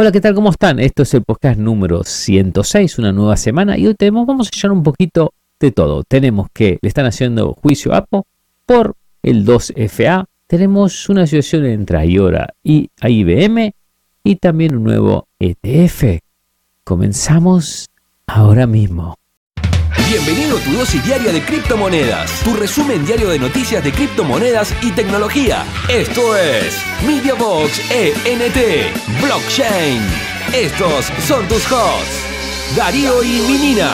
Hola, ¿qué tal? ¿Cómo están? Esto es el podcast número 106, una nueva semana, y hoy tenemos, vamos a echar un poquito de todo. Tenemos que le están haciendo juicio a Apple por el 2FA, tenemos una situación entre IORA y IBM, y también un nuevo ETF. Comenzamos ahora mismo. Bienvenido a tu dosis diaria de criptomonedas, tu resumen diario de noticias de criptomonedas y tecnología. Esto es MediaBox ENT Blockchain. Estos son tus hosts, Darío y Minina.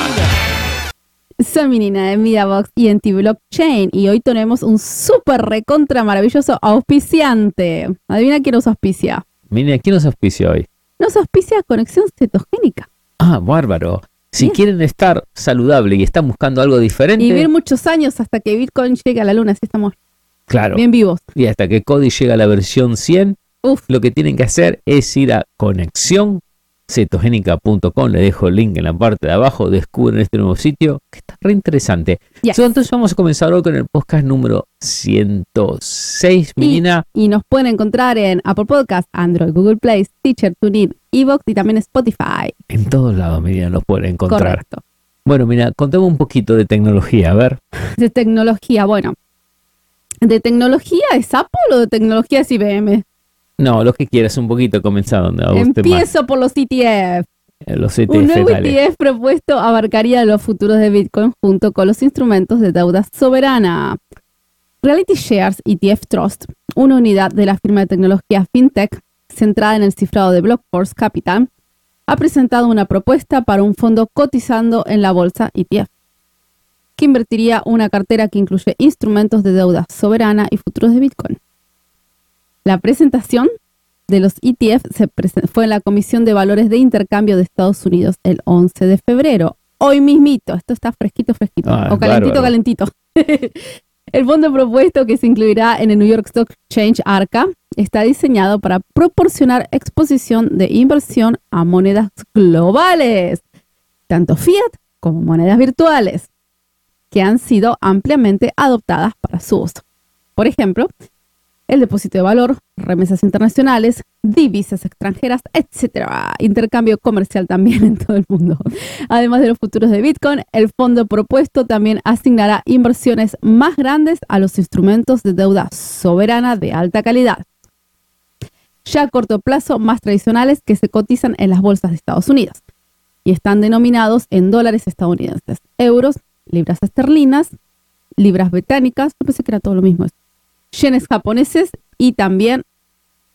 Soy Minina de MediaBox ENT Blockchain y hoy tenemos un súper recontra maravilloso auspiciante. Adivina quién nos auspicia. Minina, ¿quién nos auspicia hoy? Nos auspicia Conexión Cetogénica. Ah, bárbaro. Si quieren estar saludable y están buscando algo diferente. Y vivir muchos años hasta que Bitcoin llegue a la luna, así estamos claro, bien vivos. Y hasta que Cody llegue a la versión 100, lo que tienen que hacer es ir a conexión cetogénica.com, le dejo el link en la parte de abajo, descubren este nuevo sitio que está re interesante. Entonces vamos a comenzar hoy con el podcast número 106, Mina. Y, nos pueden encontrar en Apple Podcast, Android, Google Play, Stitcher, TuneIn, Evox y también Spotify. En todos lados, Mina, nos pueden encontrar. Correcto. Bueno, mira, contame un poquito de tecnología, a ver. De tecnología, bueno. ¿De tecnología es Apple o de tecnología es IBM? No, lo que quieras, un poquito comenzar donde Empiezo por los ETF. Eh, los ETF. Un nuevo ETF propuesto abarcaría los futuros de Bitcoin junto con los instrumentos de deuda soberana. Reality Shares ETF Trust, una unidad de la firma de tecnología FinTech centrada en el cifrado de Blockforce Capital, ha presentado una propuesta para un fondo cotizando en la bolsa ETF, que invertiría una cartera que incluye instrumentos de deuda soberana y futuros de Bitcoin. La presentación de los ETF se fue en la Comisión de Valores de Intercambio de Estados Unidos el 11 de febrero. Hoy mismito, esto está fresquito, fresquito, ah, o calentito, calentito. el fondo propuesto que se incluirá en el New York Stock Exchange ARCA está diseñado para proporcionar exposición de inversión a monedas globales, tanto fiat como monedas virtuales, que han sido ampliamente adoptadas para su uso. Por ejemplo, el depósito de valor, remesas internacionales, divisas extranjeras, etcétera. Intercambio comercial también en todo el mundo. Además de los futuros de Bitcoin, el fondo propuesto también asignará inversiones más grandes a los instrumentos de deuda soberana de alta calidad. Ya a corto plazo, más tradicionales que se cotizan en las bolsas de Estados Unidos y están denominados en dólares estadounidenses, euros, libras esterlinas, libras británicas, yo pensé que era todo lo mismo yenes japoneses y también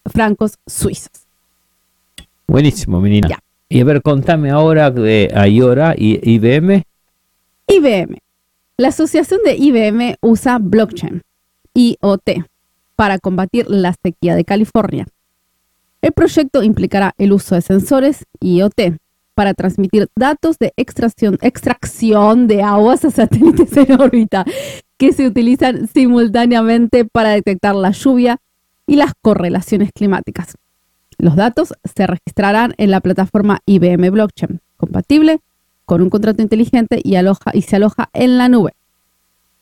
francos suizos. Buenísimo, menina. Y a ver, contame ahora de IORA y IBM. IBM. La asociación de IBM usa blockchain, IoT, para combatir la sequía de California. El proyecto implicará el uso de sensores IoT para transmitir datos de extracción, extracción de aguas a satélites en órbita que se utilizan simultáneamente para detectar la lluvia y las correlaciones climáticas. Los datos se registrarán en la plataforma IBM Blockchain, compatible con un contrato inteligente y, se aloja en la nube.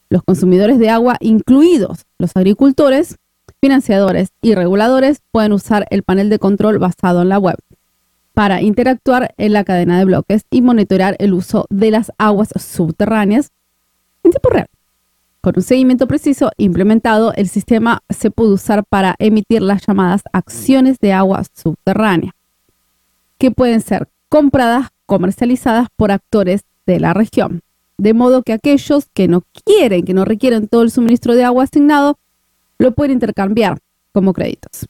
Los consumidores de agua, incluidos los agricultores, financiadores y reguladores, pueden usar el panel de control basado en la web para interactuar en la cadena de bloques y monitorear el uso de las aguas subterráneas en tiempo real. Con un seguimiento preciso implementado, el sistema se puede usar para emitir las llamadas acciones de agua subterránea, que pueden ser compradas, comercializadas por actores de la región. De modo que aquellos que no quieren, que no requieren todo el suministro de agua asignado, lo pueden intercambiar como créditos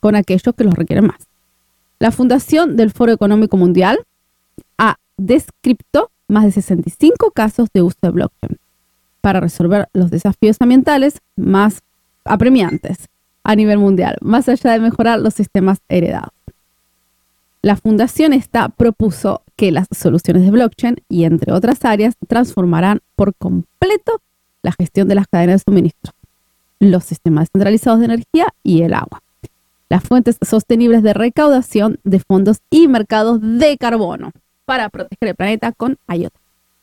con aquellos que los requieren más. La Fundación del Foro Económico Mundial ha descrito más de 65 casos de uso de blockchain para resolver los desafíos ambientales más apremiantes a nivel mundial, más allá de mejorar los sistemas heredados. La fundación esta propuso que las soluciones de blockchain y entre otras áreas transformarán por completo la gestión de las cadenas de suministro, los sistemas centralizados de energía y el agua, las fuentes sostenibles de recaudación de fondos y mercados de carbono para proteger el planeta con IoT.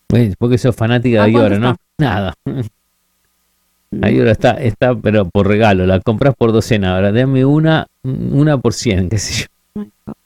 Pues, porque sos fanática de Ayora, ¿no? Nada. Ayora está, está, pero por regalo, la compras por docena. Ahora dame una, una por cien, qué sé yo.